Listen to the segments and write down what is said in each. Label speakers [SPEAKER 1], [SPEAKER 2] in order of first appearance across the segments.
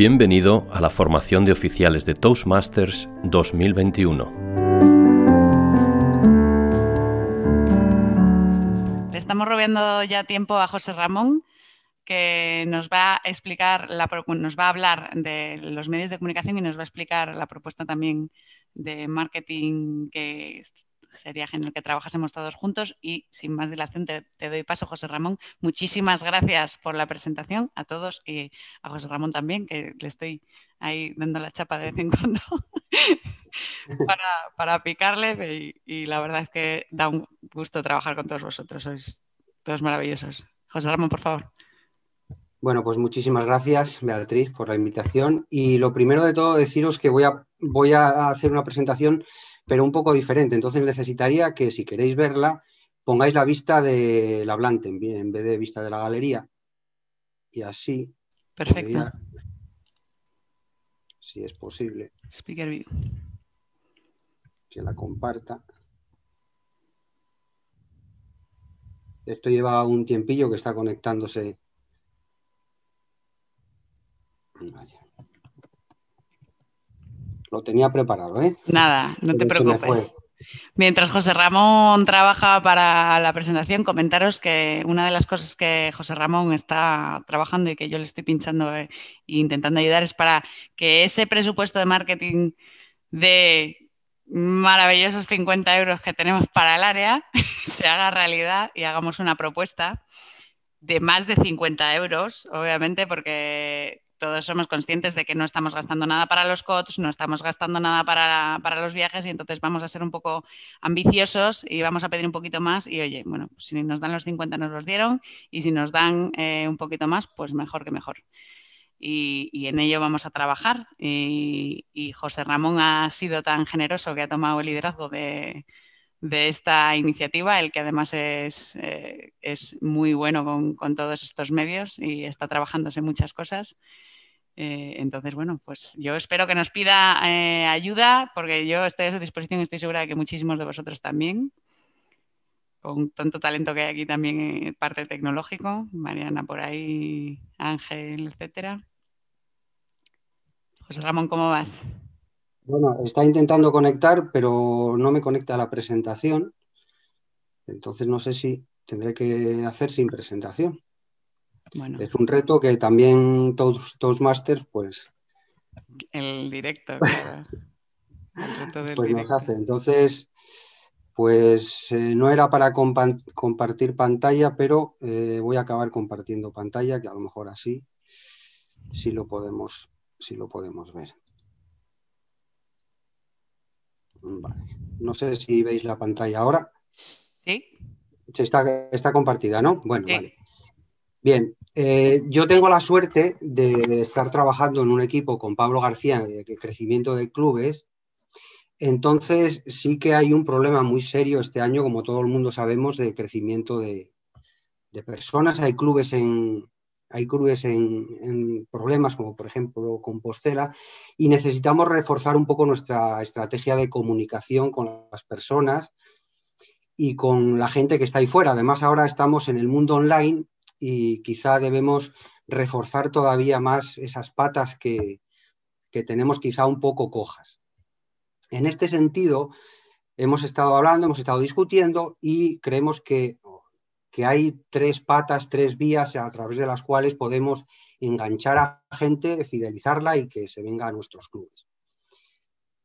[SPEAKER 1] Bienvenido a la formación de oficiales de Toastmasters 2021.
[SPEAKER 2] Le estamos robando ya tiempo a José Ramón, que nos va a explicar, la, nos va a hablar de los medios de comunicación y nos va a explicar la propuesta también de marketing que sería genial que trabajásemos todos juntos y sin más dilación te, doy paso, José Ramón. Muchísimas gracias por la presentación a todos y a José Ramón también, que le estoy ahí dando la chapa de vez en cuando para, picarle y, la verdad es que da un gusto trabajar con todos vosotros, sois todos maravillosos. José Ramón, por favor.
[SPEAKER 3] Bueno, pues muchísimas gracias, Beatriz, por la invitación. Y lo primero de todo, deciros que voy a, voy a hacer una presentación pero un poco diferente. Entonces necesitaría que si queréis verla, pongáis la vista del hablante en vez de vista de la galería. Y así.
[SPEAKER 2] Perfecto.
[SPEAKER 3] si es posible.
[SPEAKER 2] Speaker View.
[SPEAKER 3] Que la comparta. Esto lleva un tiempillo que está conectándose. Vaya. Lo tenía preparado, ¿eh?
[SPEAKER 2] Nada, no te preocupes. Mientras José Ramón trabaja para la presentación, comentaros que una de las cosas que José Ramón está trabajando y que yo le estoy pinchando e intentando ayudar es para que ese presupuesto de marketing de maravillosos 50 euros que tenemos para el área se haga realidad y hagamos una propuesta de más de 50 euros, obviamente, porque todos somos conscientes de que no estamos gastando nada para los COTS, no estamos gastando nada para, los viajes y entonces vamos a ser un poco ambiciosos y vamos a pedir un poquito más y oye, bueno, pues si nos dan los 50 nos los dieron y si nos dan eh, un poquito más, pues mejor que mejor. Y, en ello vamos a trabajar. Y, José Ramón ha sido tan generoso que ha tomado el liderazgo de, esta iniciativa, el que además es, eh, es muy bueno con, con, todos estos medios y está trabajándose muchas cosas. Eh, entonces, bueno, pues yo espero que nos pida eh, ayuda, porque yo estoy a su disposición y estoy segura de que muchísimos de vosotros también, con tanto talento que hay aquí también en parte tecnológico, Mariana por ahí, Ángel, etcétera. José Ramón, ¿cómo vas?
[SPEAKER 3] Bueno, está intentando conectar, pero no me conecta la presentación. Entonces no sé si tendré que hacer sin presentación. Es un reto que también todos Toastmasters, pues.
[SPEAKER 2] El directo,
[SPEAKER 3] pues nos hace. Entonces, pues eh, no era para compartir pantalla, pero eh, voy a acabar compartiendo pantalla, que a lo mejor así sí lo podemos, sí lo podemos ver. No sé si veis la pantalla ahora.
[SPEAKER 2] Sí.
[SPEAKER 3] Está, está compartida, ¿no? Bueno, vale. Bien, eh, yo tengo la suerte de, estar trabajando en un equipo con Pablo García de crecimiento de clubes. Entonces sí que hay un problema muy serio este año, como todo el mundo sabemos, de crecimiento de, personas. Hay clubes en, hay clubes en, problemas, como por ejemplo Compostela, y necesitamos reforzar un poco nuestra estrategia de comunicación con las personas y con la gente que está ahí fuera. Además, ahora estamos en el mundo online y quizá debemos reforzar todavía más esas patas que, tenemos quizá un poco cojas. En este sentido, hemos estado hablando, hemos estado discutiendo y creemos que, que, hay tres patas, tres vías a través de las cuales podemos enganchar a gente, fidelizarla y que se venga a nuestros clubes.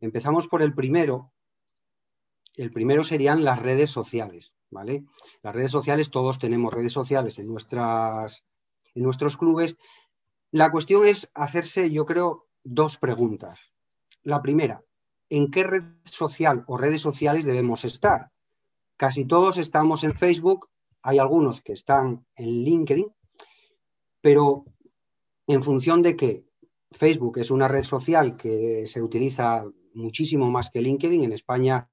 [SPEAKER 3] Empezamos por el primero. El primero serían las redes sociales. Las redes sociales, todos tenemos redes sociales en, nuestras, en nuestros clubes. La cuestión es hacerse, yo creo, dos preguntas. La primera, ¿en qué red social o redes sociales debemos estar? Casi todos estamos en Facebook, hay algunos que están en LinkedIn, pero en función de que Facebook es una red social que se utiliza muchísimo más que LinkedIn, en España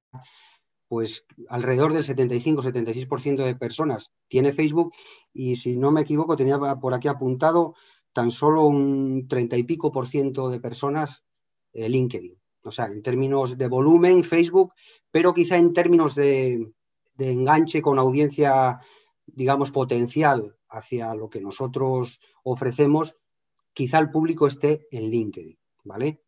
[SPEAKER 3] pues alrededor del 75-76% de personas tiene Facebook y si no me equivoco tenía por aquí apuntado tan solo un 30 y pico por ciento de personas eh, LinkedIn. O sea, en términos de volumen Facebook, pero quizá en términos de, de enganche con audiencia, digamos, potencial hacia lo que nosotros ofrecemos, quizá el público esté en LinkedIn, ¿vale?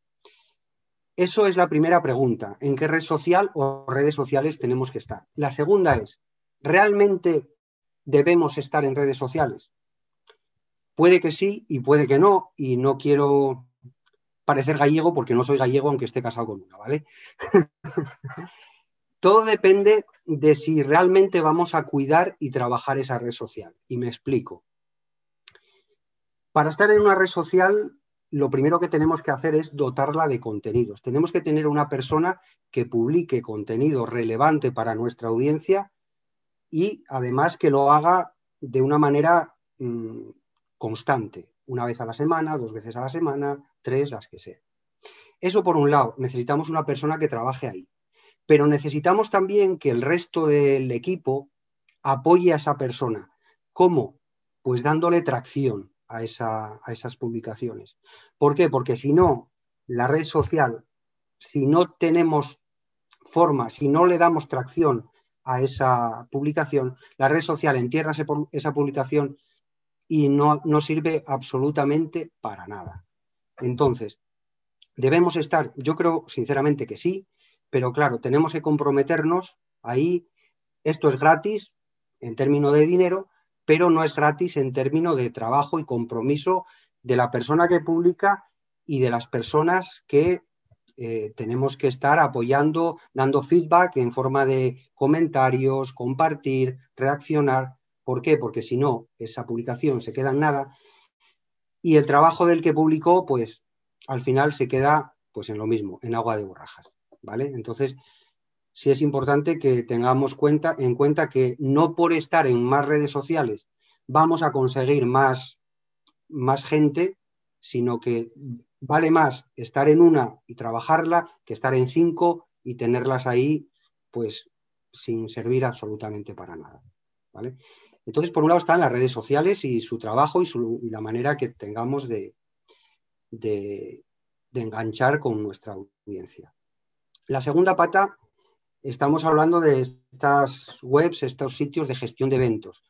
[SPEAKER 3] Eso es la primera pregunta. ¿En qué red social o redes sociales tenemos que estar? La segunda es, ¿realmente debemos estar en redes sociales? Puede que sí y puede que no, y no quiero parecer gallego porque no soy gallego aunque esté casado con una, ¿vale? Todo depende de si realmente vamos a cuidar y trabajar esa red social. Y me explico. Para estar en una red social, lo primero que tenemos que hacer es dotarla de contenidos. Tenemos que tener una persona que publique contenido relevante para nuestra audiencia y además que lo haga de una manera mm, constante, una vez a la semana, dos veces a la semana, tres, las que sea. Eso por un lado, necesitamos una persona que trabaje ahí, pero necesitamos también que el resto del equipo apoye a esa persona. ¿Cómo? Pues dándole tracción a, esa, a esas publicaciones. ¿Por qué? Porque si no, la red social, si no tenemos forma, si no le damos tracción a esa publicación, la red social entierra esa publicación y no, no sirve absolutamente para nada. Entonces, debemos estar, yo creo sinceramente que sí, pero claro, tenemos que comprometernos ahí. Esto es gratis en términos de dinero, pero no es gratis en términos de trabajo y compromiso de la persona que publica y de las personas que eh, tenemos que estar apoyando, dando feedback en forma de comentarios, compartir, reaccionar. ¿Por qué? Porque si no, esa publicación se queda en nada y el trabajo del que publicó, pues al final se queda pues en lo mismo, en agua de borrajas, ¿vale? Entonces, sí es importante que tengamos en cuenta que no por estar en más redes sociales vamos a conseguir más, más gente, sino que vale más estar en una y trabajarla que estar en cinco y tenerlas ahí, pues sin servir absolutamente para nada. ¿vale? Entonces, por un lado están las redes sociales y su trabajo y, la manera que tengamos de, de, enganchar con nuestra audiencia. La segunda pata, estamos hablando de estas webs, estos sitios de gestión de eventos.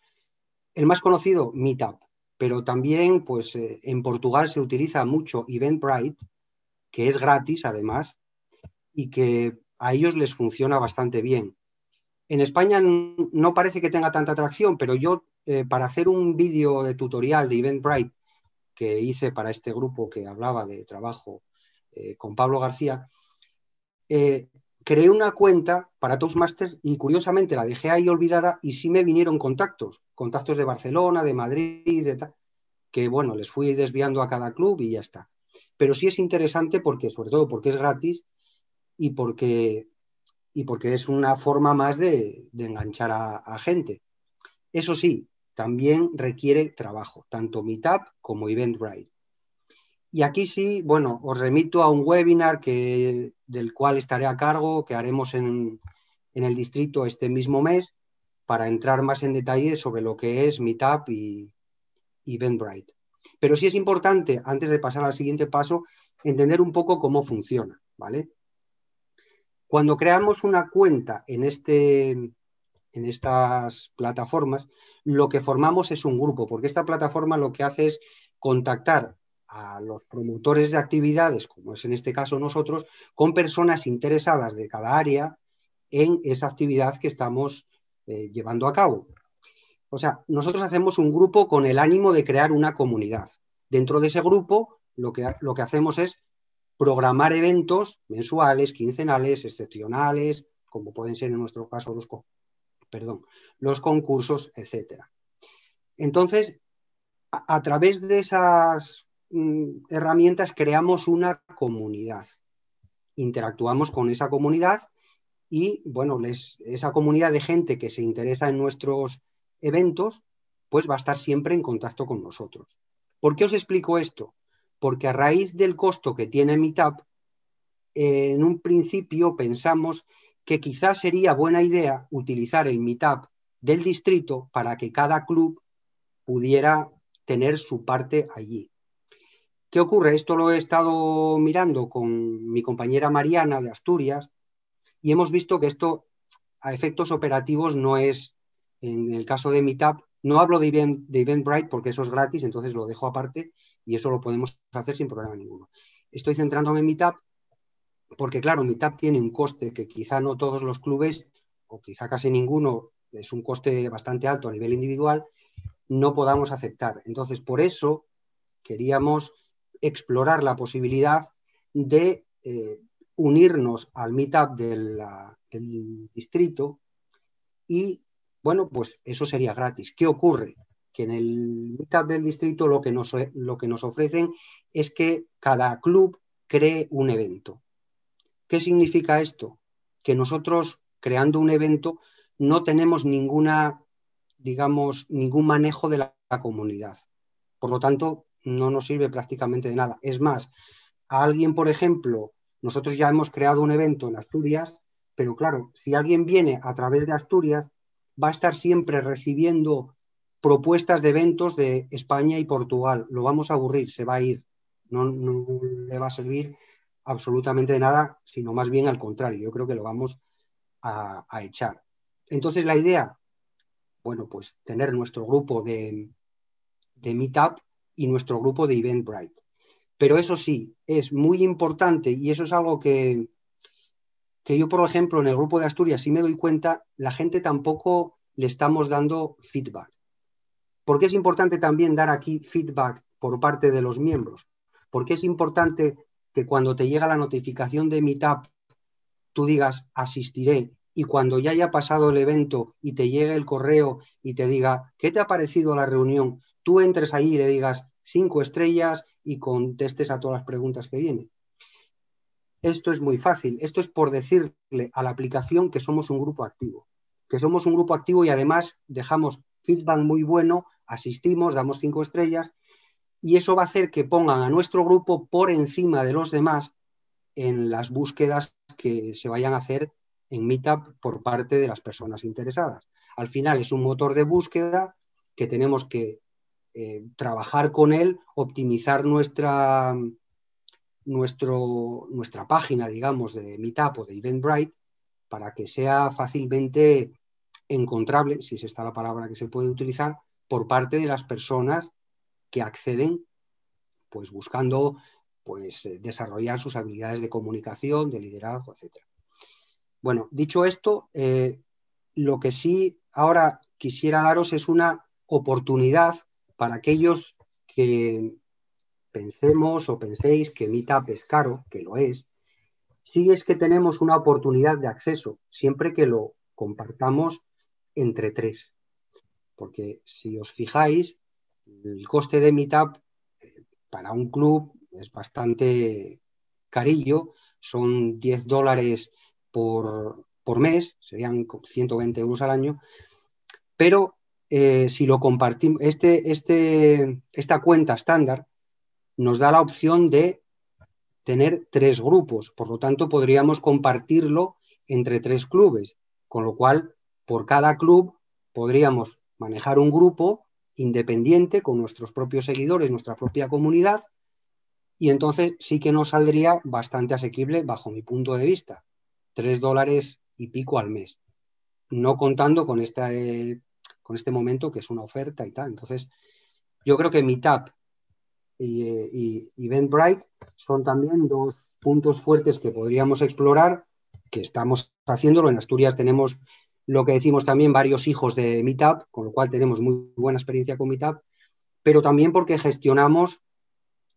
[SPEAKER 3] El más conocido, Meetup, pero también pues, eh, en Portugal se utiliza mucho Eventbrite, que es gratis además, y que a ellos les funciona bastante bien. En España no parece que tenga tanta atracción, pero yo eh, para hacer un vídeo de tutorial de Eventbrite que hice para este grupo que hablaba de trabajo eh, con Pablo García, creé una cuenta para Toastmasters y curiosamente la dejé ahí olvidada y sí me vinieron contactos, contactos de Barcelona, de Madrid, de tal, que bueno, les fui desviando a cada club y ya está. Pero sí es interesante porque, sobre todo porque es gratis y porque y porque es una forma más de, enganchar a, gente. Eso sí, también requiere trabajo, tanto Meetup como Eventbrite. Y aquí sí, bueno, os remito a un webinar que, del cual estaré a cargo, que haremos en, el distrito este mismo mes, para entrar más en detalle sobre lo que es Meetup y, y Eventbrite. Pero sí es importante, antes de pasar al siguiente paso, entender un poco cómo funciona, ¿vale? Cuando creamos una cuenta en, este, en estas plataformas, lo que formamos es un grupo, porque esta plataforma lo que hace es contactar a los promotores de actividades, como es en este caso nosotros, con personas interesadas de cada área en esa actividad que estamos eh, llevando a cabo. O sea, nosotros hacemos un grupo con el ánimo de crear una comunidad. Dentro de ese grupo, lo que, lo que hacemos es programar eventos mensuales, quincenales, excepcionales, como pueden ser en nuestro caso los, perdón, los concursos, etc. Entonces, a, través de esas herramientas creamos una comunidad. Interactuamos con esa comunidad y, bueno, esa comunidad de gente que se interesa en nuestros eventos, pues va a estar siempre en contacto con nosotros. ¿Por qué os explico esto? porque a raíz del costo que tiene Meetup, en un principio pensamos que quizás sería buena idea utilizar el Meetup del distrito para que cada club pudiera tener su parte allí. ¿Qué ocurre? Esto lo he estado mirando con mi compañera Mariana de Asturias y hemos visto que esto a efectos operativos no es, en el caso de Meetup, No hablo de, event, de Eventbrite porque eso es gratis, entonces lo dejo aparte y eso lo podemos hacer sin problema ninguno. Estoy centrándome en Meetup porque, claro, Meetup tiene un coste que quizá no todos los clubes, o quizá casi ninguno, es un coste bastante alto a nivel individual, no podamos aceptar. Entonces, por eso queríamos explorar la posibilidad de eh, unirnos al meetup del distrito y, bueno, pues eso sería gratis. ¿Qué ocurre? Que en el meetup del distrito lo que nos, lo que nos ofrecen es que cada club cree un evento. ¿Qué significa esto? Que nosotros, creando un evento, no tenemos ninguna, digamos, ningún manejo de la, comunidad. Por lo tanto, no nos sirve prácticamente de nada. Es más, a alguien, por ejemplo, nosotros ya hemos creado un evento en Asturias, pero claro, si alguien viene a través de Asturias, va a estar siempre recibiendo propuestas de eventos de España y Portugal. Lo vamos a aburrir, se va a ir. No, le va a servir absolutamente de nada, sino más bien al contrario. Yo creo que lo vamos a, echar. Entonces la idea, bueno, pues tener nuestro grupo de, de Meetup y nuestro grupo de Eventbrite. Pero eso sí, es muy importante y eso es algo que, que yo, por ejemplo, en el grupo de Asturias, si me doy cuenta, la gente tampoco le estamos dando feedback. Porque es importante también dar aquí feedback por parte de los miembros. Porque es importante que cuando te llega la notificación de Meetup, tú digas asistiré y cuando ya haya pasado el evento y te llegue el correo y te diga, ¿qué te ha parecido la reunión? Tú entres ahí y le digas cinco estrellas y contestes a todas las preguntas que vienen. Esto es muy fácil. Esto es por decirle a la aplicación que somos un grupo activo. Que somos un grupo activo y además dejamos feedback muy bueno, asistimos, damos cinco estrellas y eso va a hacer que pongan a nuestro grupo por encima de los demás en las búsquedas que se vayan a hacer en Meetup por parte de las personas interesadas. Al final es un motor de búsqueda que tenemos que eh, trabajar con él, optimizar nuestra, nuestro, nuestra página, digamos, de Meetup o de Eventbrite para que sea fácilmente encontrable, si es esta la palabra que se puede utilizar, por parte de las personas que acceden pues buscando pues, eh, desarrollar sus habilidades de comunicación, de liderazgo, etc. Bueno, dicho esto, eh, lo que sí ahora quisiera daros es una oportunidad para aquellos que pensemos o penséis que Meetup es caro, que lo es, sí es que tenemos una oportunidad de acceso, siempre que lo compartamos entre tres. Porque si os fijáis, el coste de Meetup eh, para un club es bastante carillo, son 10 dólares por, mes, serían 120 euros al año, pero eh, si lo compartimos, este, este, esta cuenta estándar nos da la opción de tener tres grupos, por lo tanto podríamos compartirlo entre tres clubes, con lo cual por cada club podríamos manejar un grupo independiente, con nuestros propios seguidores, nuestra propia comunidad, y entonces sí que nos saldría bastante asequible bajo mi punto de vista, tres dólares y pico al mes, no contando con, esta, con este momento que es una oferta y tal. Entonces, yo creo que Meetup y, y, y son también dos puntos fuertes que podríamos explorar, que estamos haciéndolo. En Asturias tenemos lo que decimos también varios hijos de Meetup, con lo cual tenemos muy buena experiencia con Meetup, pero también porque gestionamos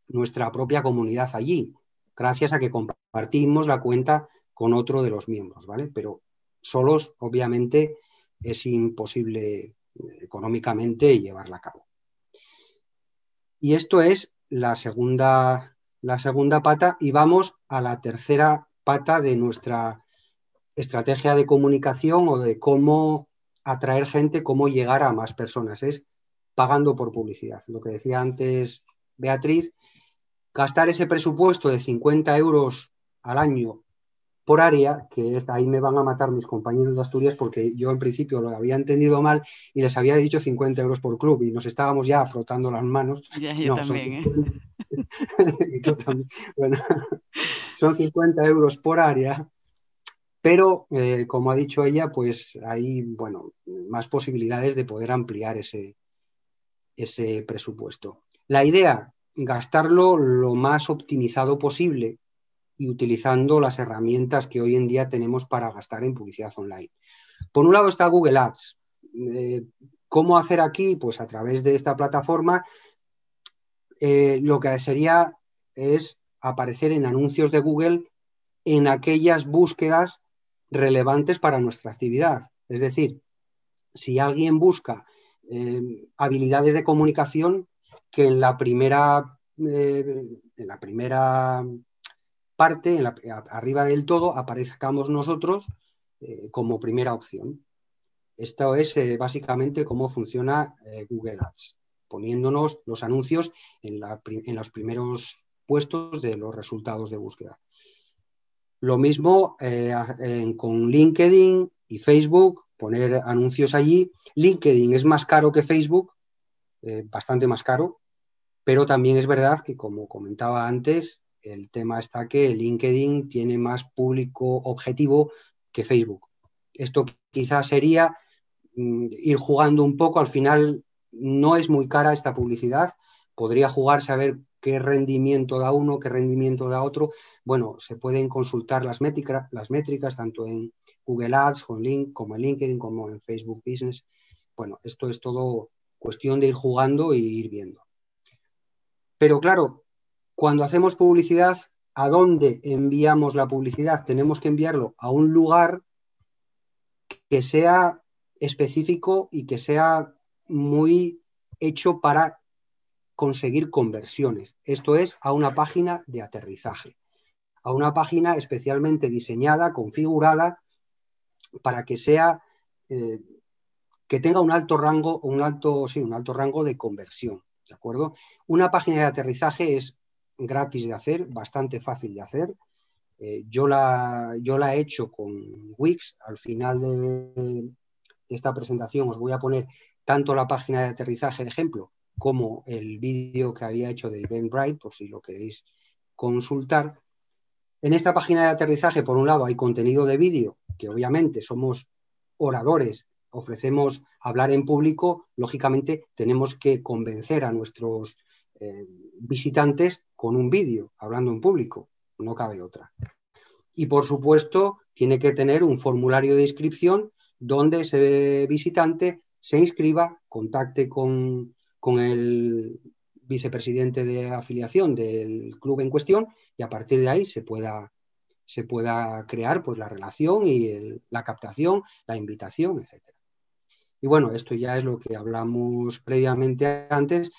[SPEAKER 3] nuestra propia comunidad allí, gracias a que compartimos la cuenta con otro de los miembros, ¿vale? Pero solos, obviamente, es imposible eh, económicamente llevarla a cabo. Y esto es la segunda, la segunda pata y vamos a la tercera pata de nuestra estrategia de comunicación o de cómo atraer gente, cómo llegar a más personas. Es pagando por publicidad. Lo que decía antes Beatriz, gastar ese presupuesto de 50 euros al año por área, que ahí me van a matar mis compañeros de Asturias porque yo en principio lo había entendido mal y les había dicho 50 euros por club y nos estábamos ya frotando las manos.
[SPEAKER 2] yo también,
[SPEAKER 3] son 50 euros por área pero eh, como ha dicho ella, pues hay bueno, más posibilidades de poder ampliar ese, ese presupuesto. La idea, gastarlo lo más optimizado posible y utilizando las herramientas que hoy en día tenemos para gastar en publicidad online. Por un lado está Google Ads. Eh, ¿Cómo hacer aquí? Pues a través de esta plataforma eh, lo que sería es aparecer en anuncios de Google en aquellas búsquedas relevantes para nuestra actividad. Es decir, si alguien busca eh, habilidades de comunicación, que en la primera, en la primera parte, arriba del todo, aparezcamos nosotros eh, como primera opción. Esto es eh, básicamente cómo funciona eh, Google Ads, poniéndonos los anuncios en, los primeros puestos de los resultados de búsqueda. Lo mismo con LinkedIn y Facebook, poner anuncios allí. LinkedIn es más caro que Facebook, bastante más caro, pero también es verdad que, como comentaba antes, el tema está que LinkedIn tiene más público objetivo que Facebook. Esto quizás sería mm, ir jugando un poco, al final no es muy cara esta publicidad, podría jugarse a ver qué rendimiento da uno, qué rendimiento da otro. Bueno, se pueden consultar las métricas, las métricas tanto en Google Ads, como en LinkedIn, como en Facebook Business. Bueno, esto es todo cuestión de ir jugando e ir viendo. Pero claro, cuando hacemos publicidad, ¿a dónde enviamos la publicidad? Tenemos que enviarlo a un lugar que sea específico y que sea muy hecho para conseguir conversiones. Esto es a una página de aterrizaje, a una página especialmente diseñada, configurada, para que sea eh, que tenga un alto rango, un alto, sí, un alto rango de conversión. ¿De acuerdo? Una página de aterrizaje es gratis de hacer, bastante fácil de hacer. Eh, yo, la, yo la he hecho con Wix. Al final de, esta presentación os voy a poner tanto la página de aterrizaje de ejemplo como el vídeo que había hecho de Eventbrite, por si lo queréis consultar. En esta página de aterrizaje, por un lado, hay contenido de vídeo, que obviamente somos oradores, ofrecemos hablar en público, lógicamente tenemos que convencer a nuestros eh, visitantes con un vídeo, hablando en público, no cabe otra. Y por supuesto, tiene que tener un formulario de inscripción donde ese visitante se inscriba, contacte con, el vicepresidente de afiliación del club en cuestión y a partir de ahí se pueda, se pueda crear pues, la relación y la captación, la invitación, etc. Y bueno, esto ya es lo que hablamos previamente antes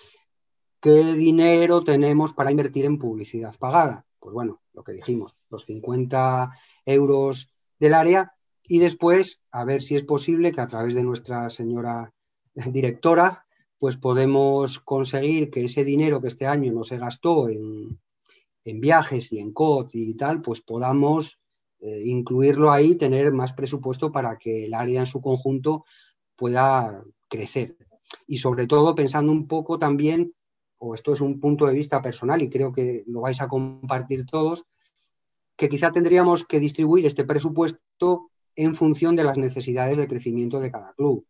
[SPEAKER 3] ¿Qué dinero tenemos para invertir en publicidad pagada? Pues bueno, lo que dijimos, los 50 euros del área y después a ver si es posible que a través de nuestra señora directora pues podemos conseguir que ese dinero que este año no se gastó en, viajes y en COT y tal, pues podamos eh, incluirlo ahí, tener más presupuesto para que el área en su conjunto pueda crecer. Y sobre todo pensando un poco también o esto es un punto de vista personal y creo que lo vais a compartir todos, que quizá tendríamos que distribuir este presupuesto en función de las necesidades de crecimiento de cada club.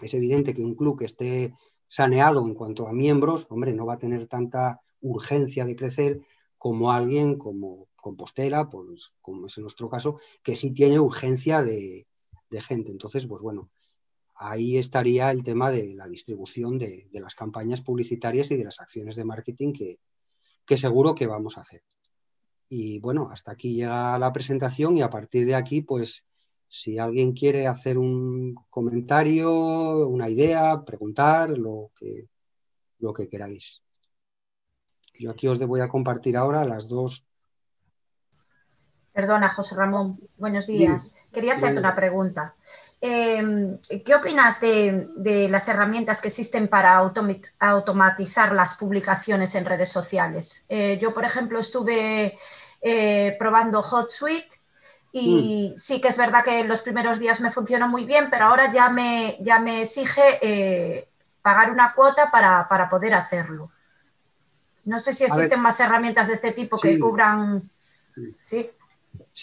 [SPEAKER 3] Es evidente que un club que esté saneado en cuanto a miembros, hombre, no va a tener tanta urgencia de crecer como alguien como Compostela, pues, como es en nuestro caso, que sí tiene urgencia de, de gente. Entonces, pues bueno, ahí estaría el tema de la distribución de, las campañas publicitarias y de las acciones de marketing que, seguro que vamos a hacer. Y bueno, hasta aquí llega la presentación y a partir de aquí, pues si alguien quiere hacer un comentario, una idea, preguntar, lo que, lo que queráis. Yo aquí os voy a compartir ahora las dos.
[SPEAKER 4] Perdona, José Ramón. Buenos días. Quería hacerte una pregunta. Em, ¿Qué opinas de, las herramientas que existen para automatizar las publicaciones en redes sociales? Eh, yo, por ejemplo, estuve eh, probando HotSuite y mm. sí que es verdad que en los primeros días me funcionó muy bien, pero ahora ya me, ya me exige eh, pagar una cuota para, poder hacerlo. No sé si existen más herramientas de este tipo que cubran. ¿Sí?
[SPEAKER 3] Sí,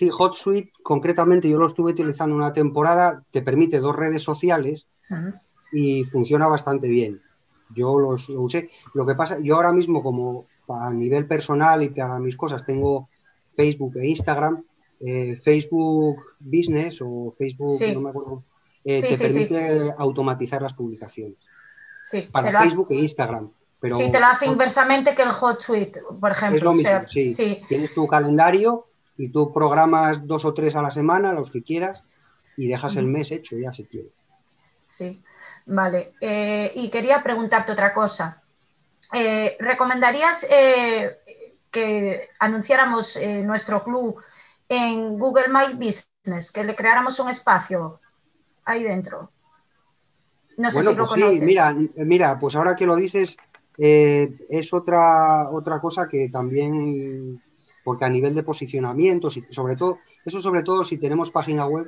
[SPEAKER 3] HotSuite, concretamente yo lo estuve utilizando una temporada, te permite dos redes sociales y funciona bastante bien. Yo los, lo usé. Lo que pasa, yo ahora mismo como a nivel personal y para mis cosas tengo Facebook e Instagram, eh, Facebook Business o Facebook, no me acuerdo, eh, te permite automatizar las publicaciones.
[SPEAKER 4] Sí,
[SPEAKER 3] para Facebook e Instagram. Pero
[SPEAKER 4] sí, te lo hace inversamente que el HotSuite, por ejemplo.
[SPEAKER 3] Es lo mismo, sí. Tienes tu calendario y tú programas dos o tres a la semana, los que quieras, y dejas el mes hecho ya si quieres.
[SPEAKER 4] Sí, vale. Eh, y quería preguntarte otra cosa. ¿Recomendarías que anunciáramos nuestro club en Google My Business, que le creáramos un espacio ahí dentro.
[SPEAKER 3] No sé si lo pues Sí, mira, mira, pues ahora que lo dices, eh, es otra, otra cosa que también, porque a nivel de posicionamiento, sobre todo, eso sobre todo si tenemos página web,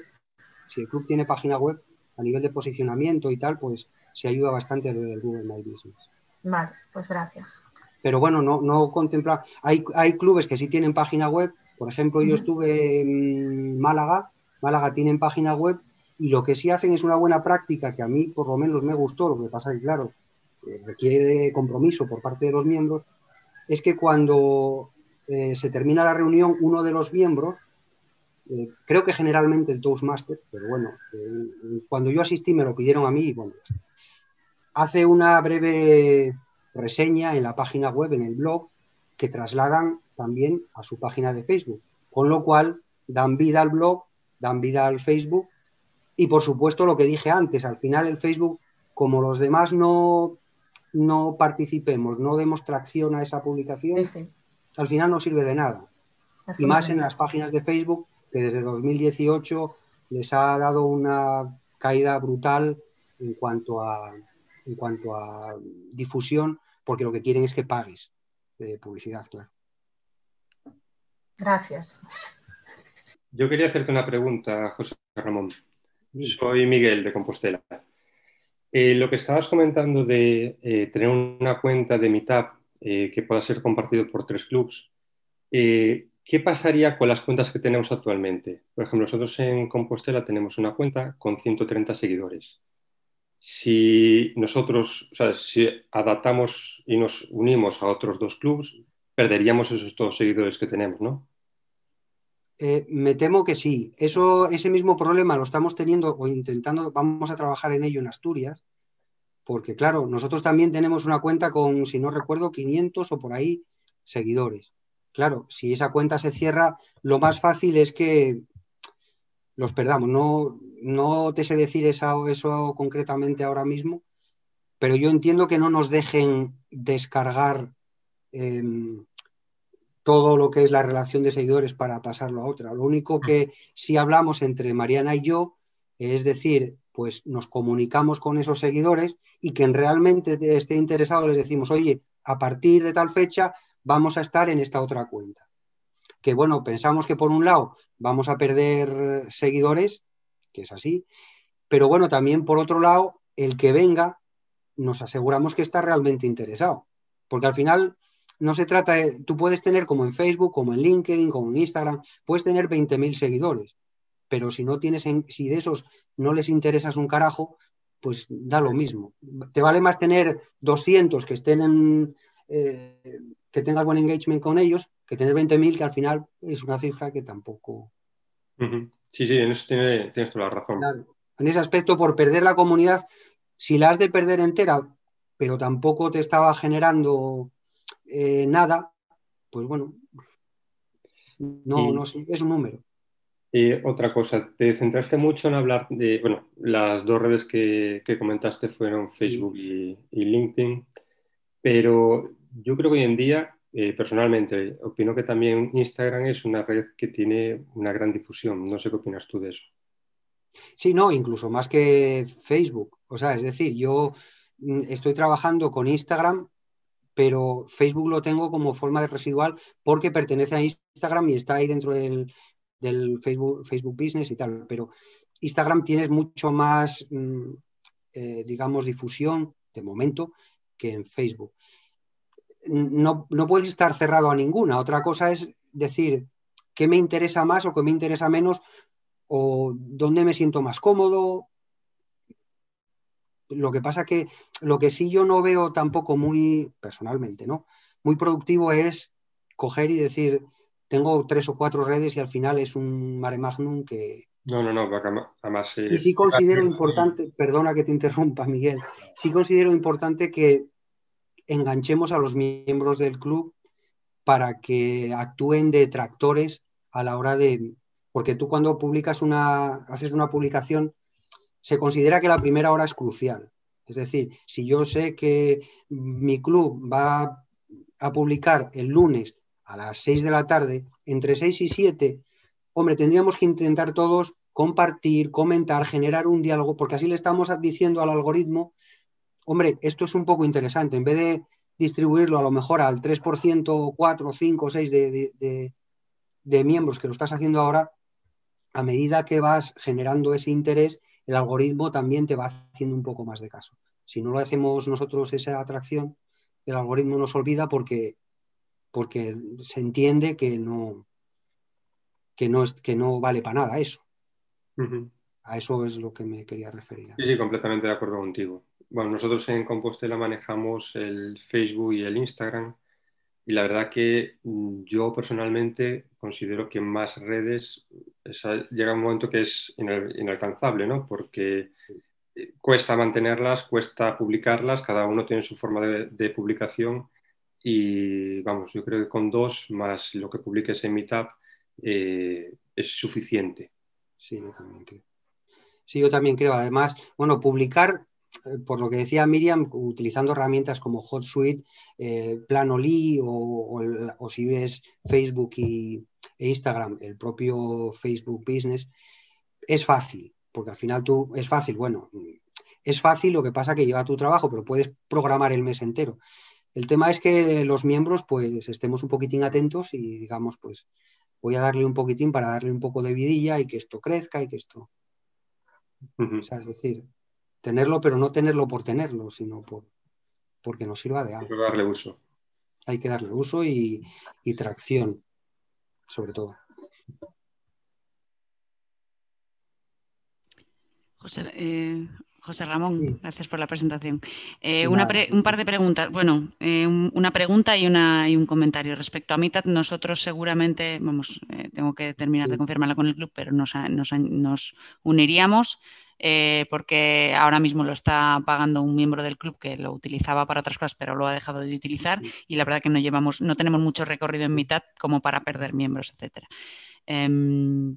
[SPEAKER 3] si el club tiene página web, a nivel de posicionamiento y tal, pues se ayuda bastante el Google My Business.
[SPEAKER 4] Vale, pues gracias.
[SPEAKER 3] Pero bueno, no, no contempla. Hay, hay clubes que sí tienen página web, por ejemplo, yo estuve en Málaga, Málaga tienen página web y lo que sí hacen es una buena práctica que a mí por lo menos me gustó, lo que pasa que claro, eh, requiere compromiso por parte de los miembros, es que cuando eh, se termina la reunión, uno de los miembros, eh, creo que generalmente el Toastmaster, pero bueno, cuando yo asistí me lo pidieron a mí y bueno, hace una breve reseña en la página web, en el blog, que trasladan también a su página de Facebook, con lo cual dan vida al blog, dan vida al Facebook y por supuesto lo que dije antes, al final el Facebook, como los demás no, no participemos, no demos tracción a esa publicación, al final no sirve de nada. Y más en las páginas de Facebook, que desde 2018 les ha dado una caída brutal en cuanto a, en cuanto a difusión, porque lo que quieren es que pagues de publicidad, claro.
[SPEAKER 4] Gracias.
[SPEAKER 5] Yo quería hacerte una pregunta, José Ramón. Soy Miguel de Compostela. Eh, lo que estabas comentando de eh, tener una cuenta de Meetup eh, que pueda ser compartido por tres clubs, ¿qué pasaría con las cuentas que tenemos actualmente? Por ejemplo, nosotros en Compostela tenemos una cuenta con 130 seguidores. Si nosotros, o sea, si adaptamos y nos unimos a otros dos clubs, perderíamos esos dos seguidores que tenemos, ¿no?
[SPEAKER 3] Eh, me temo que sí. Eso, ese mismo problema lo estamos teniendo o intentando, vamos a trabajar en ello en Asturias, porque claro, nosotros también tenemos una cuenta con, si no recuerdo, 500 o por ahí seguidores. Claro, si esa cuenta se cierra, lo más fácil es que los perdamos. No, no te sé decir eso, eso concretamente ahora mismo, pero yo entiendo que no nos dejen descargar em, todo lo que es la relación de seguidores para pasarlo a otra. Lo único que si hablamos entre Mariana y yo, es decir, pues nos comunicamos con esos seguidores y quien realmente esté interesado les decimos, oye, a partir de tal fecha vamos a estar en esta otra cuenta. Que bueno, pensamos que por un lado vamos a perder seguidores, que es así, pero bueno, también por otro lado, el que venga, nos aseguramos que está realmente interesado. Porque al final no se trata de, tú puedes tener como en Facebook, como en LinkedIn, como en Instagram, puedes tener 20.000 seguidores, pero si no tienes, si de esos no les interesas un carajo, pues da lo mismo. Te vale más tener 200 que estén en, eh, que tengas buen engagement con ellos, que tener 20.000 que al final es una cifra que tampoco...
[SPEAKER 5] Sí, sí, en eso tienes toda la razón.
[SPEAKER 3] En ese aspecto, por perder la comunidad, si la has de perder entera, pero tampoco te estaba generando eh, nada, pues bueno, no, no sé, es un número.
[SPEAKER 5] Y otra cosa, te centraste mucho en hablar de, bueno, las dos redes que, comentaste fueron Facebook y, LinkedIn, pero yo creo que hoy en día, eh, personalmente, opino que también Instagram es una red que tiene una gran difusión. No sé qué opinas tú de eso.
[SPEAKER 3] Sí, no, incluso más que Facebook. O sea, es decir, yo mm, estoy trabajando con Instagram pero Facebook lo tengo como forma de residual porque pertenece a Instagram y está ahí dentro del, Facebook, Facebook Business y tal. Pero Instagram tiene mucho más, mm, eh, digamos, difusión de momento que en Facebook. No, no puedes estar cerrado a ninguna. Otra cosa es decir qué me interesa más o qué me interesa menos o dónde me siento más cómodo. Lo que pasa que lo que sí yo no veo tampoco muy, personalmente, ¿no? Muy productivo es coger y decir, tengo tres o cuatro redes y al final es un mare magnum que...
[SPEAKER 5] No, no, no, además...
[SPEAKER 3] y sí considero importante, perdona que te interrumpa, Miguel, sí considero importante que enganchemos a los miembros del club para que actúen de tractores a la hora de... Porque tú cuando publicas una, haces una publicación, se considera que la primera hora es crucial. Es decir, si yo sé que mi club va a publicar el lunes a las 6 de la tarde, entre 6 y 7, hombre, tendríamos que intentar todos compartir, comentar, generar un diálogo, porque así le estamos diciendo al algoritmo, hombre, esto es un poco interesante, en vez de distribuirlo a lo mejor al 3%, 4, 5, 6 de, de miembros que lo estás haciendo ahora, a medida que vas generando ese interés, el algoritmo también te va haciendo un poco más de caso. Si no lo hacemos nosotros esa atracción, el algoritmo nos olvida porque, porque se entiende que no, que no, es, que no vale para nada eso. A eso es lo que me quería referir.
[SPEAKER 5] Sí, sí, completamente de acuerdo contigo. Bueno, nosotros en Compostela manejamos el Facebook y el Instagram y la verdad que mm, yo personalmente considero que más redes llega un momento que es inalcanzable, ¿no? Porque eh, cuesta mantenerlas, cuesta publicarlas, cada uno tiene su forma de, publicación y vamos, yo creo que con dos más lo que publiques en Meetup eh, es suficiente.
[SPEAKER 3] Sí, yo también creo. Sí, yo también creo. Además, bueno, publicar eh, por lo que decía Miriam, utilizando herramientas como HotSuite, eh, Planoly o, o, si ves Facebook y, e Instagram, el propio Facebook Business, es fácil, porque al final tú es fácil, bueno, es fácil, lo que pasa que lleva tu trabajo, pero puedes programar el mes entero. El tema es que los miembros pues estemos un poquitín atentos y digamos pues voy a darle un poquitín para darle un poco de vidilla y que esto crezca y que esto... o sea, es decir, tenerlo, pero no tenerlo por tenerlo, sino por, porque nos sirva de algo.
[SPEAKER 5] Hay que darle uso.
[SPEAKER 3] Hay que darle uso y, tracción, sobre todo.
[SPEAKER 2] José, eh, José Ramón, gracias por la presentación. Eh, un par de preguntas, bueno, eh, una pregunta y, una, y un comentario. Respecto a mitad, nosotros seguramente, vamos, tengo que terminar de confirmarla con el club, pero nos, nos, nos uniríamos eh, porque ahora mismo lo está pagando un miembro del club que lo utilizaba para otras cosas, pero lo ha dejado de utilizar y la verdad que no llevamos, no tenemos mucho recorrido en mitad como para perder miembros, etcétera. Em,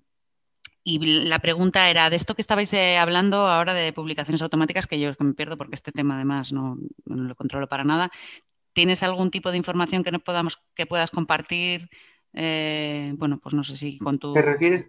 [SPEAKER 2] y la pregunta era, de esto que estabais eh, hablando ahora de publicaciones automáticas, que yo que me pierdo porque este tema además no, lo controlo para nada, ¿tienes algún tipo de información que, no podamos, que puedas compartir? Eh, bueno, pues no sé si con tu...
[SPEAKER 3] ¿Te refieres,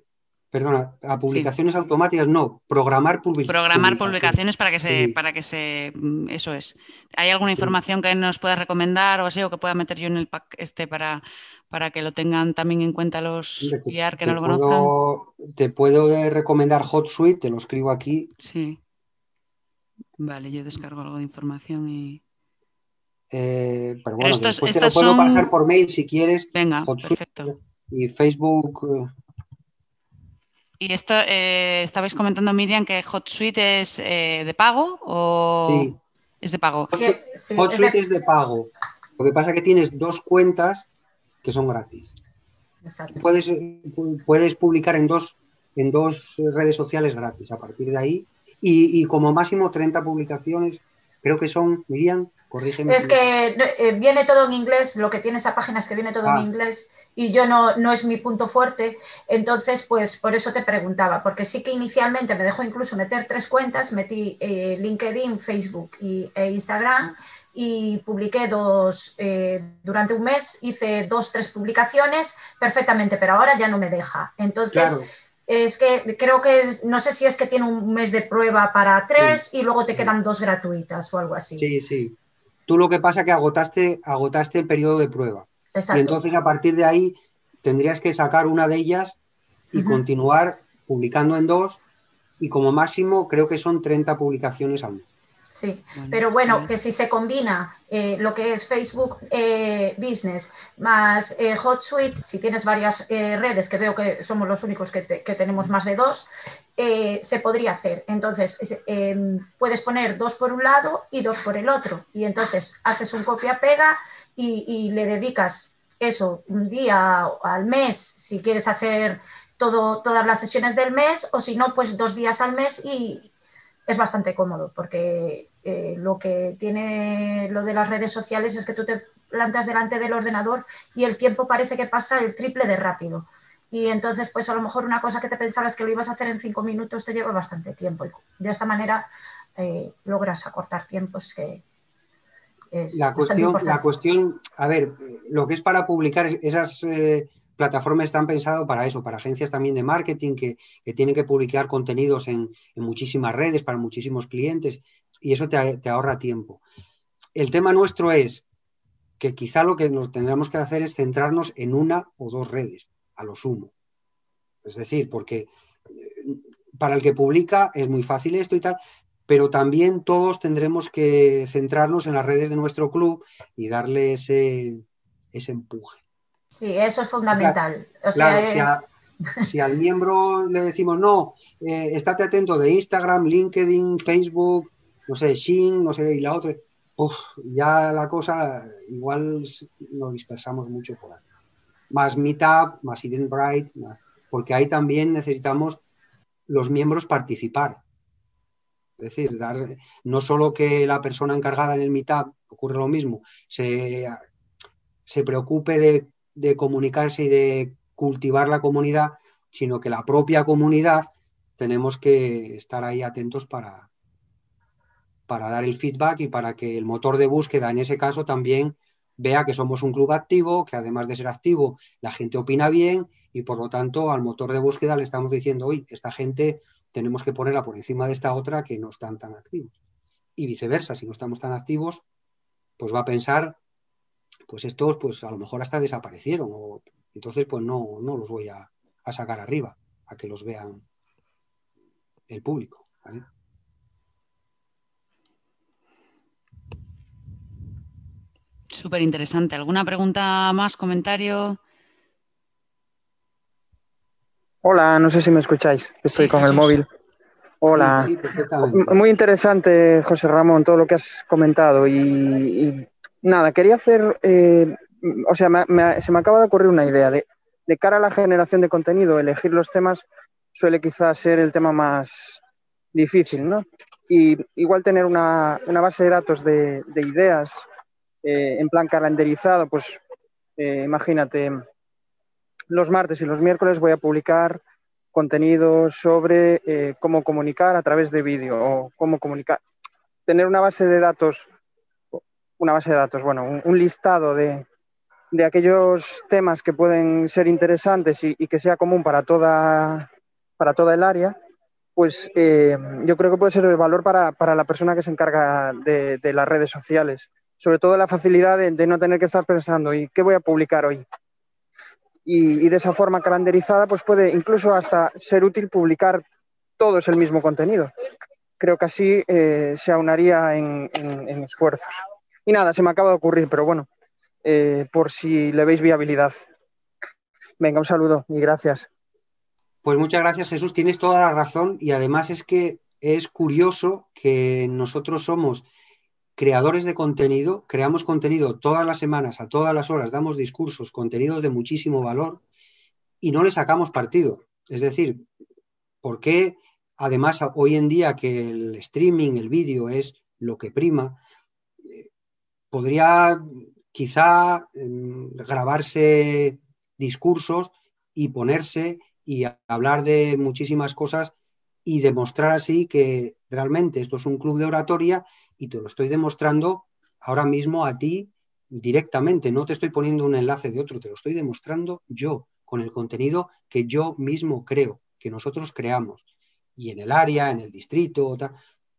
[SPEAKER 3] Perdona, a publicaciones automáticas no, programar
[SPEAKER 2] publicaciones. Programar publicaciones para que se, para que se, mm, eso es. ¿Hay alguna información que nos puedas recomendar o así, o que pueda meter yo en el pack este para, para que lo tengan también en cuenta los
[SPEAKER 3] guiar que no lo conozcan? Te puedo recomendar HotSuite, te lo escribo aquí.
[SPEAKER 2] Sí. Vale, yo descargo algo de información y.
[SPEAKER 3] Eh, pero bueno, después te lo puedo pasar por mail si quieres.
[SPEAKER 2] Venga, perfecto.
[SPEAKER 3] Y Facebook.
[SPEAKER 2] Y esto, eh, estabais comentando, Miriam, que HotSuite es eh, de pago o
[SPEAKER 3] sí.
[SPEAKER 2] es de pago.
[SPEAKER 3] HotSuite, es, de... pago. Lo que pasa es que tienes dos cuentas que son gratis. Puedes, puedes publicar en dos, en dos redes sociales gratis a partir de ahí y, y como máximo 30 publicaciones, creo que son, Miriam,
[SPEAKER 4] es que eh, viene todo en inglés, lo que tiene esa página es que viene todo en ah. inglés y yo no, no es mi punto fuerte. Entonces, pues por eso te preguntaba, porque sí que inicialmente me dejó incluso meter tres cuentas, metí eh, LinkedIn, Facebook y, e Instagram y publiqué dos, eh, durante un mes hice dos, tres publicaciones perfectamente, pero ahora ya no me deja. Entonces... Es que creo que no sé si es que tiene un mes de prueba para tres y luego te quedan dos gratuitas o algo así.
[SPEAKER 3] Sí, sí. Tú lo que pasa es que agotaste, agotaste el periodo de prueba. Y entonces a partir de ahí tendrías que sacar una de ellas y continuar publicando en dos y como máximo creo que son 30 publicaciones al mes.
[SPEAKER 4] Sí, pero bueno, que si se combina eh, lo que es Facebook eh, Business más eh, HotSuite, si tienes varias redes, que veo que somos los únicos que, tenemos más de dos, se podría hacer. Entonces, em, puedes poner dos por un lado y dos por el otro. Y entonces haces un copia-pega y, le dedicas eso un día al mes, si quieres hacer todo, todas las sesiones del mes, o si no, pues dos días al mes y, es bastante cómodo porque eh, lo que tiene lo de las redes sociales es que tú te plantas delante del ordenador y el tiempo parece que pasa el triple de rápido. Y entonces, pues a lo mejor una cosa que te pensabas que lo ibas a hacer en cinco minutos te lleva bastante tiempo. Y de esta manera eh, logras acortar tiempos que,
[SPEAKER 3] es la cuestión, la cuestión, a ver, lo que es para publicar esas eh, plataformas están pensadas para eso, para agencias también de marketing que, tienen que publicar contenidos en, muchísimas redes para muchísimos clientes y eso te, ahorra tiempo. El tema nuestro es que quizá lo que nos tendremos que hacer es centrarnos en una o dos redes, a lo sumo. Es decir, porque eh, para el que publica es muy fácil esto y tal, pero también todos tendremos que centrarnos en las redes de nuestro club y darle ese empuje.
[SPEAKER 4] Sí, eso es fundamental.
[SPEAKER 3] si, al miembro le decimos, no, eh, estate atento de Instagram, LinkedIn, Facebook, no sé, Shin, no sé, y la otra, ya la cosa igual lo dispersamos mucho por ahí. Más Meetup, más Eventbrite, porque ahí también necesitamos los miembros participar. Es decir, dar, no solo que la persona encargada en el Meetup, ocurre lo mismo, se, se preocupe de de comunicarse y de cultivar la comunidad, sino que la propia comunidad tenemos que estar ahí atentos para, para dar el feedback y para que el motor de búsqueda en ese caso también vea que somos un club activo, que además de ser activo, la gente opina bien y por lo tanto al motor de búsqueda le estamos diciendo, hoy esta gente tenemos que ponerla por encima de esta otra que no están tan activos. Y viceversa, si no estamos tan activos, pues va a pensar pues estos pues a lo mejor hasta desaparecieron. O, entonces pues no, no los voy a, sacar arriba, a que los vean el público.
[SPEAKER 2] Súper interesante. ¿Alguna pregunta más, comentario?
[SPEAKER 6] Hola, no sé si me escucháis. Estoy con el móvil. Hola. Muy interesante, José Ramón, todo lo que has comentado. y Nada, quería hacer, eh, o sea, se me acaba de ocurrir una idea. De, cara a la generación de contenido, elegir los temas suele quizás ser el tema más difícil, ¿no? Y igual tener una, base de datos de, ideas eh, en plan calendarizado, pues eh, imagínate, los martes y los miércoles voy a publicar contenido sobre cómo comunicar a través de vídeo o cómo comunicar. Tener una base de datos una base de datos, bueno, un, listado de, aquellos temas que pueden ser interesantes y, que sea común para toda, para toda el área, pues eh, yo creo que puede ser el valor para, la persona que se encarga de, las redes sociales. Sobre todo la facilidad de, no tener que estar pensando, ¿y qué voy a publicar hoy? Y, de esa forma calendarizada, pues puede incluso hasta ser útil publicar todos el mismo contenido. Creo que así eh, se aunaría en esfuerzos. Y nada, se me acaba de ocurrir, pero bueno, eh, por si le veis viabilidad. Venga, un saludo y gracias.
[SPEAKER 3] Pues muchas gracias, Jesús. Tienes toda la razón y además es que es curioso que nosotros somos creadores de contenido, creamos contenido todas las semanas, a todas las horas, damos discursos, contenidos de muchísimo valor y no le sacamos partido. Es decir, ¿por qué además hoy en día que el streaming, el vídeo es lo que prima, podría quizá em, grabarse discursos y ponerse y hablar de muchísimas cosas y demostrar así que realmente esto es un club de oratoria y te lo estoy demostrando ahora mismo a ti directamente, no te estoy poniendo un enlace de otro, te lo estoy demostrando yo con el contenido que yo mismo creo, que nosotros creamos. Y en el área, en el distrito,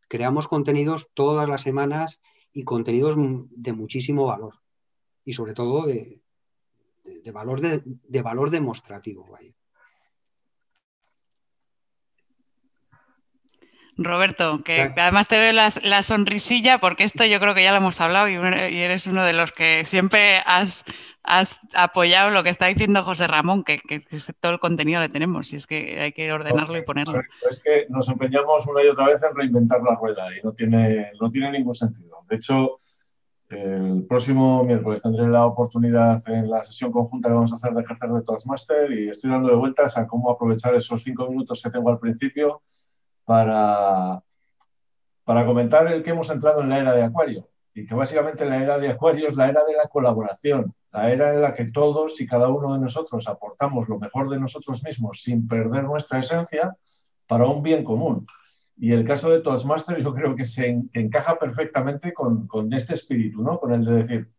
[SPEAKER 3] creamos contenidos todas las semanas y contenidos de muchísimo valor y sobre todo de, valor, de, valor demostrativo.
[SPEAKER 2] Roberto, que además te veo la, sonrisilla, porque esto yo creo que ya lo hemos hablado y, eres uno de los que siempre has, apoyado lo que está diciendo José Ramón, que, todo el contenido le tenemos y es que hay que ordenarlo y ponerlo.
[SPEAKER 7] Es que nos empeñamos una y otra vez en reinventar la rueda y no tiene, no tiene ningún sentido. De hecho, el próximo miércoles tendré la oportunidad en la sesión conjunta que vamos a hacer de ejercer de Toastmaster y estoy dando de vueltas a cómo aprovechar esos cinco minutos que tengo al principio para, para comentar el que hemos entrado en la era de Acuario y que básicamente la era de Acuario es la era de la colaboración, la era en la que todos y cada uno de nosotros aportamos lo mejor de nosotros mismos sin perder nuestra esencia para un bien común. Y el caso de Toastmasters yo creo que se encaja perfectamente con, con, este espíritu, ¿no? con el de decir,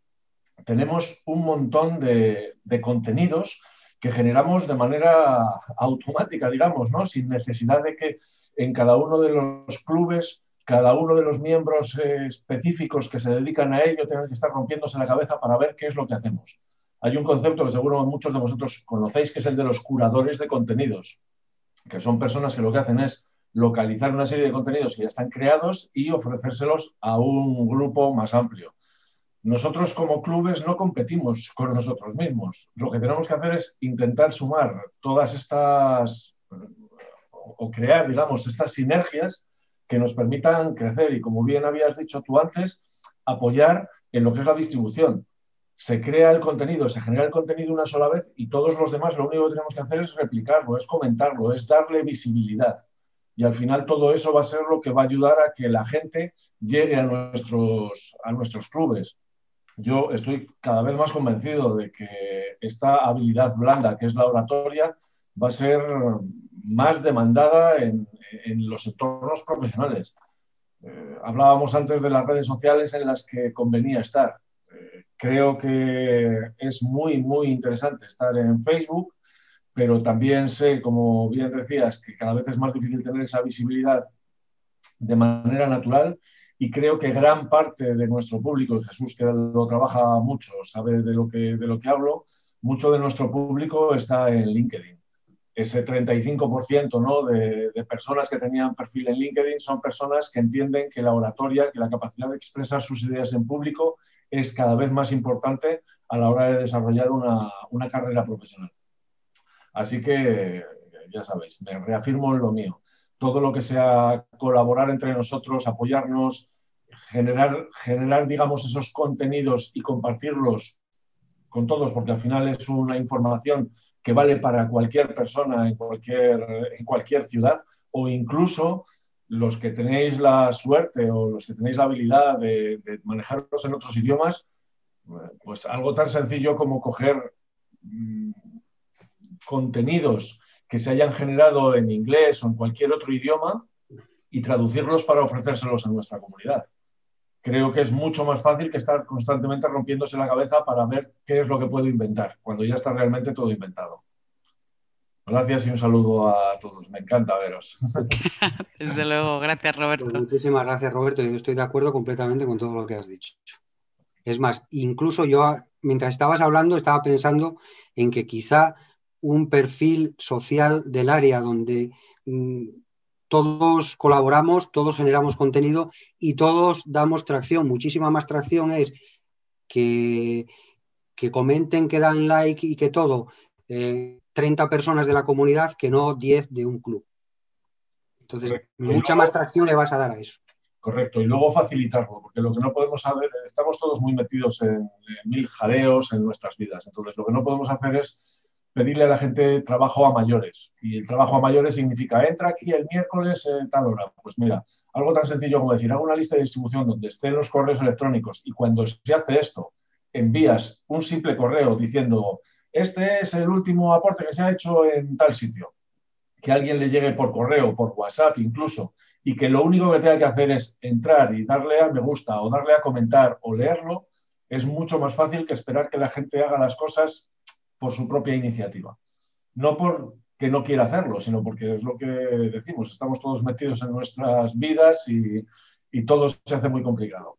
[SPEAKER 7] tenemos un montón de, de, contenidos que generamos de manera automática, digamos, ¿no? sin necesidad de que en cada uno de los clubes, cada uno de los miembros eh, específicos que se dedican a ello tengan que estar rompiéndose la cabeza para ver qué es lo que hacemos. Hay un concepto que seguro muchos de vosotros conocéis, que es el de los curadores de contenidos, que son personas que lo que hacen es localizar una serie de contenidos que ya están creados y ofrecérselos a un grupo más amplio. Nosotros como clubes no competimos con nosotros mismos. Lo que tenemos que hacer es intentar sumar todas estas o crear, digamos, estas sinergias que nos permitan crecer y, como bien habías dicho tú antes, apoyar en lo que es la distribución. Se crea el contenido, se genera el contenido una sola vez y todos los demás lo único que tenemos que hacer es replicarlo, es comentarlo, es darle visibilidad. Y al final todo eso va a ser lo que va a ayudar a que la gente llegue a nuestros, a nuestros clubes. Yo estoy cada vez más convencido de que esta habilidad blanda, que es la oratoria, va a ser más demandada en, los entornos profesionales. Eh, hablábamos antes de las redes sociales en las que convenía estar. Eh, creo que es muy, muy interesante estar en Facebook, pero también sé, como bien decías, que cada vez es más difícil tener esa visibilidad de manera natural y creo que gran parte de nuestro público, y Jesús que lo trabaja mucho, sabe de lo que, de lo que hablo, mucho de nuestro público está en LinkedIn ese 35% ¿no? de, personas que tenían perfil en LinkedIn son personas que entienden que la oratoria, que la capacidad de expresar sus ideas en público es cada vez más importante a la hora de desarrollar una, carrera profesional. Así que, ya sabéis, me reafirmo en lo mío. Todo lo que sea colaborar entre nosotros, apoyarnos, generar, generar, digamos, esos contenidos y compartirlos con todos, porque al final es una información que vale para cualquier persona en cualquier, en cualquier ciudad o incluso los que tenéis la suerte o los que tenéis la habilidad de, manejarlos en otros idiomas, pues algo tan sencillo como coger mm, contenidos que se hayan generado en inglés o en cualquier otro idioma y traducirlos para ofrecérselos a nuestra comunidad. Creo que es mucho más fácil que estar constantemente rompiéndose la cabeza para ver qué es lo que puedo inventar, cuando ya está realmente todo inventado. Gracias y un saludo a todos. Me encanta veros.
[SPEAKER 2] Desde luego, gracias Roberto. Pues
[SPEAKER 3] muchísimas gracias Roberto. Yo estoy de acuerdo completamente con todo lo que has dicho. Es más, incluso yo, mientras estabas hablando, estaba pensando en que quizá un perfil social del área donde mm, todos colaboramos, todos generamos contenido y todos damos tracción, muchísima más tracción es que, que comenten, que dan like y que todo. Eh, 30 personas de la comunidad que no 10 de un club. Entonces, mucha más tracción le vas a dar a eso.
[SPEAKER 7] Correcto, y luego facilitarlo, porque lo que no podemos hacer, estamos todos muy metidos en, mil jareos en nuestras vidas. Entonces, lo que no podemos hacer es pedirle a la gente trabajo a mayores. Y el trabajo a mayores significa, entra aquí el miércoles en tal hora. Pues mira, algo tan sencillo como decir, hago una lista de distribución donde estén los correos electrónicos y cuando se hace esto, envías un simple correo diciendo, este es el último aporte que se ha hecho en tal sitio. Que alguien le llegue por correo, por WhatsApp incluso, y que lo único que tenga que hacer es entrar y darle a me gusta o darle a comentar o leerlo, es mucho más fácil que esperar que la gente haga las cosas por su propia iniciativa. No porque no quiera hacerlo, sino porque es lo que decimos, estamos todos metidos en nuestras vidas y, y todo se hace muy complicado.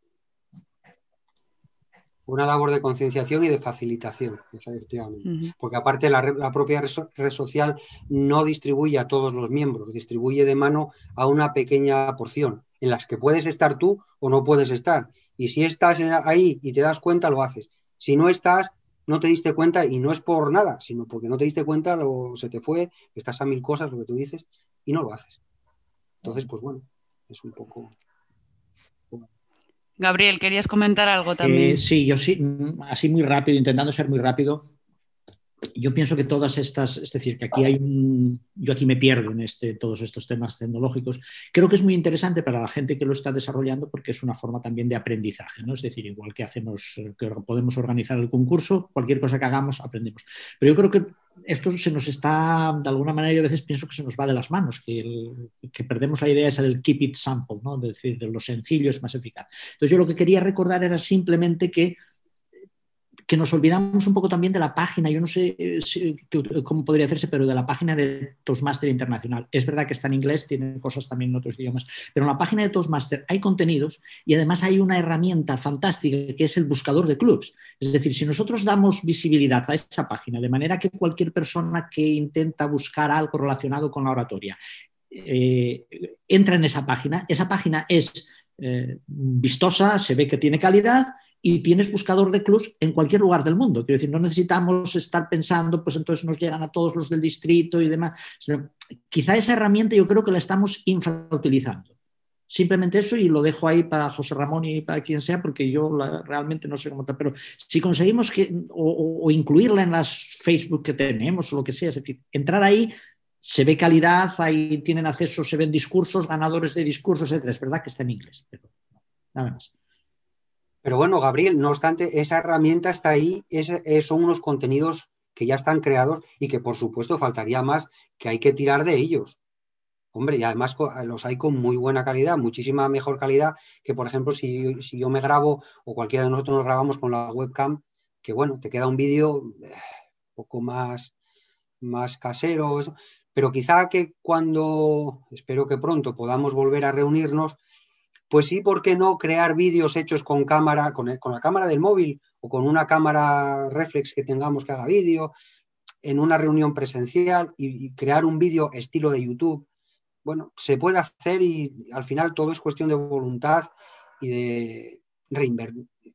[SPEAKER 3] una labor de concienciación y de facilitación, efectivamente. Porque aparte la, la propia red social no distribuye a todos los miembros, distribuye de mano a una pequeña porción en las que puedes estar tú o no puedes estar. Y si estás ahí y te das cuenta, lo haces. Si no estás, no te diste cuenta y no es por nada, sino porque no te diste cuenta, lo, se te fue, estás a mil cosas, lo que tú dices, y no lo haces. Entonces, pues bueno, es un poco...
[SPEAKER 2] Gabriel, ¿querías comentar algo también?
[SPEAKER 8] Eh, sí, yo sí, así muy rápido, intentando ser muy rápido yo pienso que todas estas, es decir, que aquí hay un, yo aquí me pierdo en este, todos estos temas tecnológicos, creo que es muy interesante para la gente que lo está desarrollando porque es una forma también de aprendizaje, ¿no? Es decir, igual que hacemos, que podemos organizar el concurso, cualquier cosa que hagamos aprendemos. Pero yo creo que esto se nos está, de alguna manera, yo a veces pienso que se nos va de las manos, que, que perdemos la idea esa del keep it simple, ¿no? Es decir, de lo sencillo es más eficaz. Entonces yo lo que quería recordar era simplemente que que nos olvidamos un poco también de la página, yo no sé eh, cómo podría hacerse, pero de la página de Toastmaster Internacional. Es verdad que está en inglés, tiene cosas también en otros idiomas, pero en la página de Toastmaster hay contenidos y además hay una herramienta fantástica que es el buscador de clubs. Es decir, si nosotros damos visibilidad a esa página, de manera que cualquier persona que intenta buscar algo relacionado con la oratoria eh, entra en esa página, esa página es eh, vistosa, se ve que tiene calidad y tienes buscador de clubs en cualquier lugar del mundo. Quiero decir, no necesitamos estar pensando, pues entonces nos llegan a todos los del distrito y demás. quizá esa herramienta yo creo que la estamos infrautilizando. Simplemente eso y lo dejo ahí para José Ramón y para quien sea, porque yo realmente no sé cómo está. Pero si conseguimos que, o, incluirla en las Facebook que tenemos o lo que sea, es decir, entrar ahí, se ve calidad, ahí tienen acceso, se ven discursos, ganadores de discursos, etc. Es verdad que está en inglés, pero nada más.
[SPEAKER 3] Pero bueno, Gabriel, no obstante, esa herramienta está ahí, son unos contenidos que ya están creados y que por supuesto faltaría más que hay que tirar de ellos. Hombre, y además los hay con muy buena calidad, muchísima mejor calidad que, por ejemplo, si, yo me grabo o cualquiera de nosotros nos grabamos con la webcam, que bueno, te queda un vídeo eh, un poco más, más casero, pero quizá que cuando, espero que pronto podamos volver a reunirnos, pues sí, ¿por qué no crear vídeos hechos con cámara, con, la cámara del móvil o con una cámara reflex que tengamos que haga vídeo en una reunión presencial y, crear un vídeo estilo de YouTube? Bueno, se puede hacer y al final todo es cuestión de voluntad y de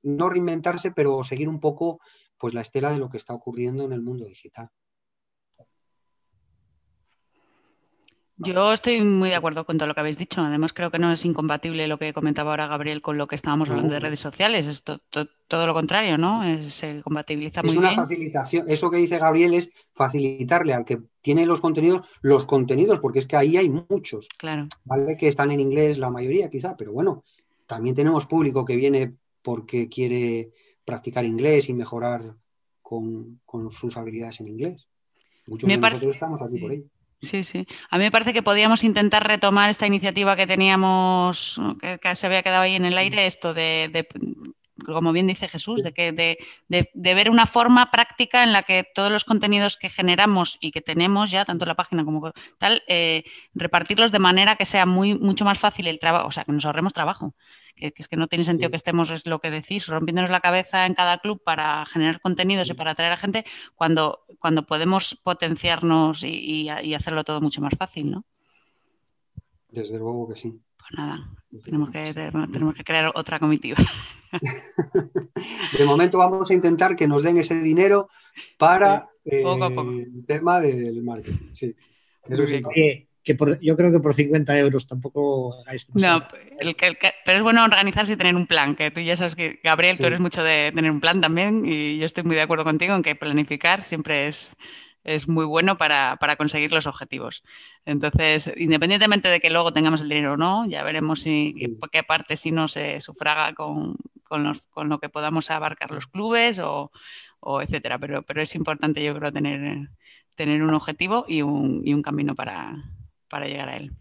[SPEAKER 3] no reinventarse, pero seguir un poco pues la estela de lo que está ocurriendo en el mundo digital.
[SPEAKER 2] Yo estoy muy de acuerdo con todo lo que habéis dicho. Además, creo que no es incompatible lo que comentaba ahora Gabriel con lo que estábamos hablando de redes sociales. Es todo lo contrario, ¿no? se compatibiliza muy bien.
[SPEAKER 3] Es una facilitación. Eso que dice Gabriel es facilitarle al que tiene los contenidos, los contenidos, porque es que ahí hay muchos.
[SPEAKER 2] Claro.
[SPEAKER 3] Vale que están en inglés la mayoría, quizá, pero bueno, también tenemos público que viene porque quiere practicar inglés y mejorar con, sus habilidades en inglés. Muchos de nosotros estamos aquí por ello.
[SPEAKER 2] Sí, sí. A mí me parece que podíamos intentar retomar esta iniciativa que teníamos, que, se había quedado ahí en el aire, esto de, como bien dice Jesús, de, que, de, ver una forma práctica en la que todos los contenidos que generamos y que tenemos ya, tanto en la página como tal, eh, repartirlos de manera que sea muy, mucho más fácil el trabajo, o sea, que nos ahorremos trabajo que, es que no tiene sentido que estemos, es lo que decís, rompiéndonos la cabeza en cada club para generar contenidos y para atraer a gente cuando, cuando podemos potenciarnos y, hacerlo todo mucho más fácil, ¿no?
[SPEAKER 3] Desde luego que sí.
[SPEAKER 2] Pues nada, tenemos que, tenemos que crear otra comitiva.
[SPEAKER 3] De momento vamos a intentar que nos den ese dinero para eh, el tema del marketing. Sí, eso sí
[SPEAKER 8] que yo creo que por 50 euros tampoco hagáis
[SPEAKER 2] No, pero es bueno organizarse y tener un plan, que tú ya sabes que, Gabriel, tú eres mucho de tener un plan también y yo estoy muy de acuerdo contigo en que planificar siempre es, es muy bueno para, conseguir los objetivos. Entonces, independientemente de que luego tengamos el dinero o no, ya veremos si, qué, parte si no se sufraga con, con, lo que podamos abarcar los clubes o, o etcétera. Pero, pero es importante, yo creo, tener, tener un objetivo y un, y un camino para, para llegar a él.